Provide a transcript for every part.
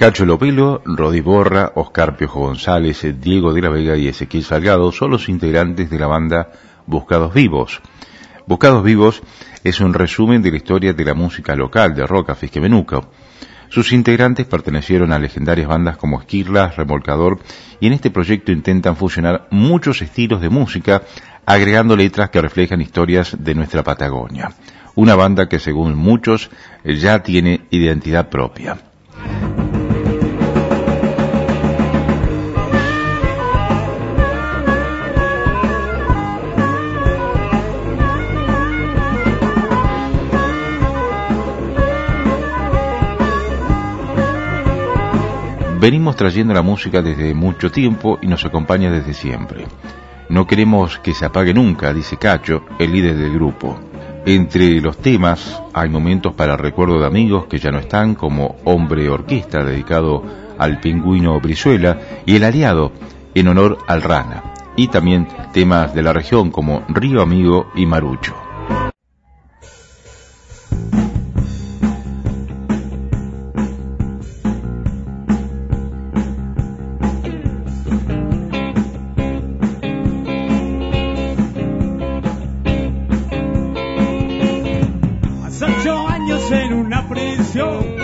Cacho Lopelo, Rodi Borra, Oscar Piojo González, Diego de la Vega y Ezequiel Salgado son los integrantes de la banda Buscados Vivos. Buscados Vivos es un resumen de la historia de la música local de rock Fisquemenuco. Sus integrantes pertenecieron a legendarias bandas como Esquirlas, Remolcador y en este proyecto intentan fusionar muchos estilos de música agregando letras que reflejan historias de nuestra Patagonia. Una banda que según muchos ya tiene identidad propia. Venimos trayendo la música desde mucho tiempo y nos acompaña desde siempre. No queremos que se apague nunca, dice Cacho, el líder del grupo. Entre los temas hay momentos para recuerdo de amigos que ya no están, como Hombre Orquesta, dedicado al pingüino Brizuela, y El Aliado, en honor al Rana. Y también temas de la región como Río Amigo y Marucho. Una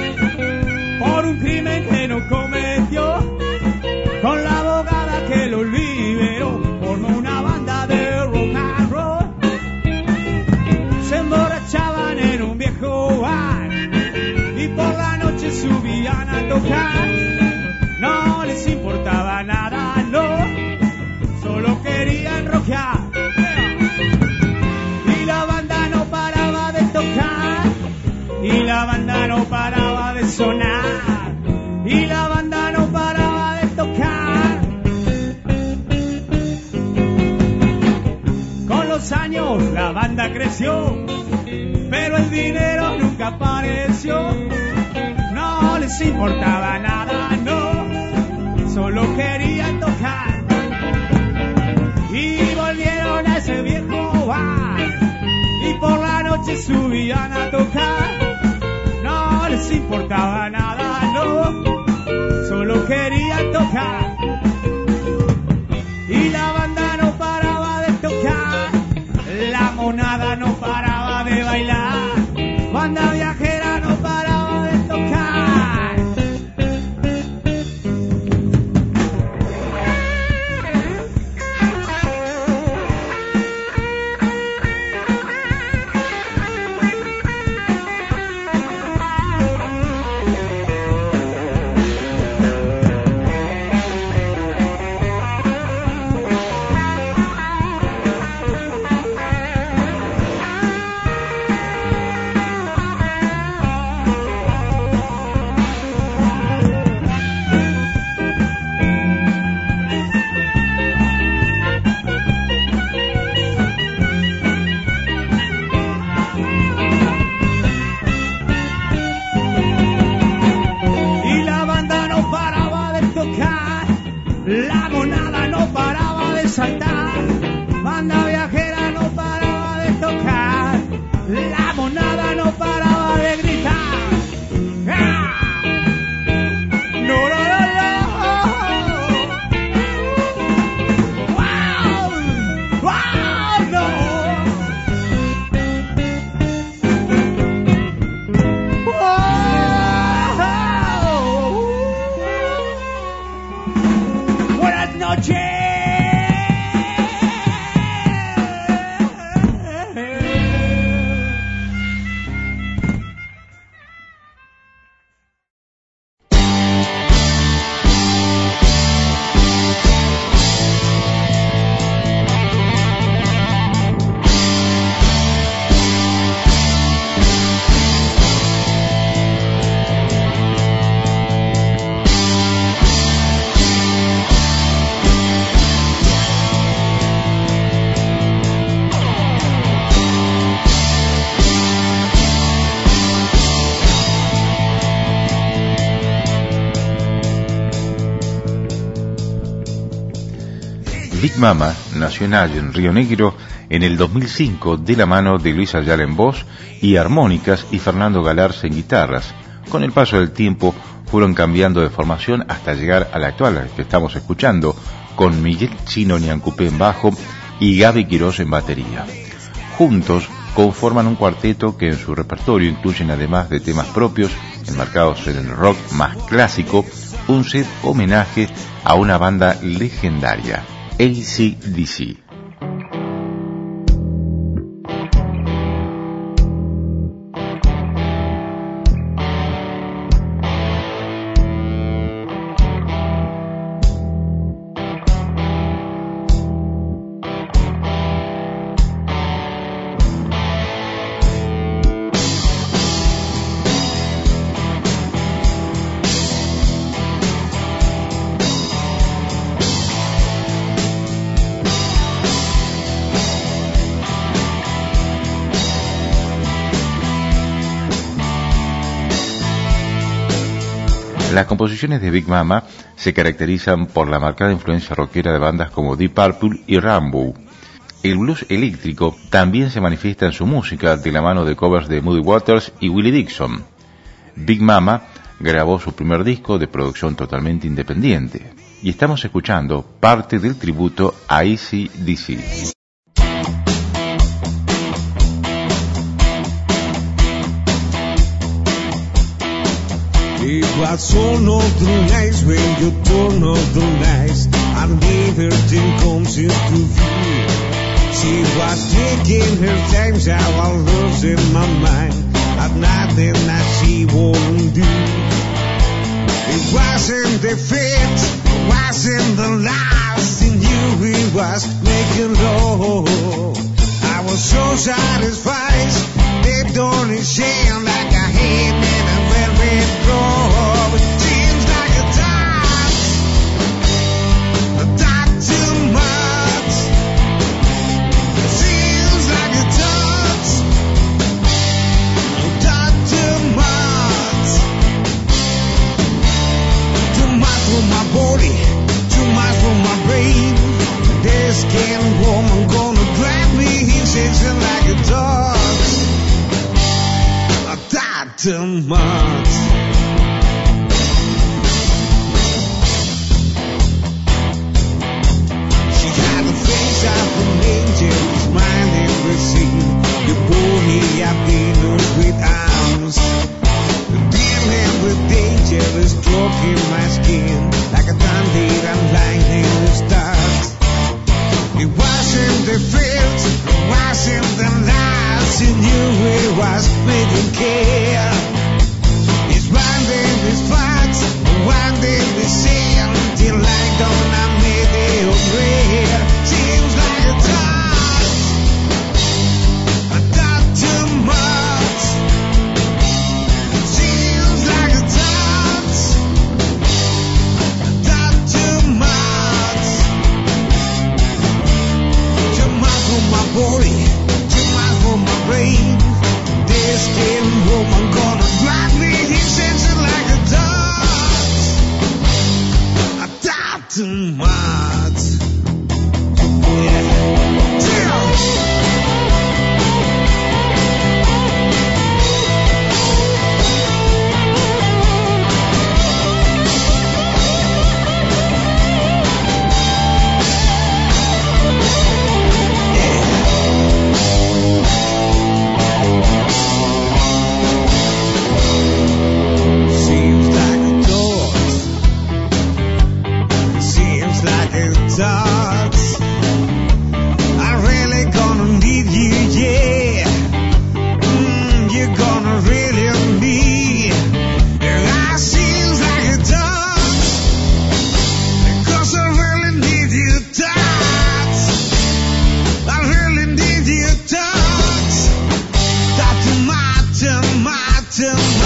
Y la banda no paraba de tocar. Con los años la banda creció. Pero el dinero nunca apareció. No les importaba nada, no. Solo querían tocar y volvieron a ese viejo bar y por la noche subían a tocar importaba nada no. Solo querían tocar. Y la banda no paraba de tocar. La monada no paraba de bailar. Banda Big Mama nació en Río Negro en el 2005 de la mano de Luis Ayala en voz y armónicas y Fernando Galarza en guitarras. Con el paso del tiempo fueron cambiando de formación hasta llegar a la actual que estamos escuchando, con Miguel Chino Niancupé en bajo y Gaby Quiroz en batería. Juntos conforman un cuarteto que en su repertorio incluyen además de temas propios, enmarcados en el rock más clásico, un set homenaje a una banda legendaria, ACDC. Las composiciones de Big Mama se caracterizan por la marcada influencia rockera de bandas como Deep Purple y Rambo. El blues eléctrico también se manifiesta en su música de la mano de covers de Moody Waters y Willie Dixon. Big Mama grabó su primer disco de producción totalmente independiente y estamos escuchando parte del tributo a Easy DC. It was one of the nights when you turn off the lights and everything comes into view. She was taking her time, so I was losing my mind. At nothing that she won't do. It wasn't the fit, it wasn't the last. In you it was making love. I was so satisfied. They don't shame like I más. She had the face of an angel, smiling the sea. You pull me up in with arms. Dealing with danger is stroking my skin like a thunder and lightning stars. It was in the fields, it was in the night. She knew it was making care. September.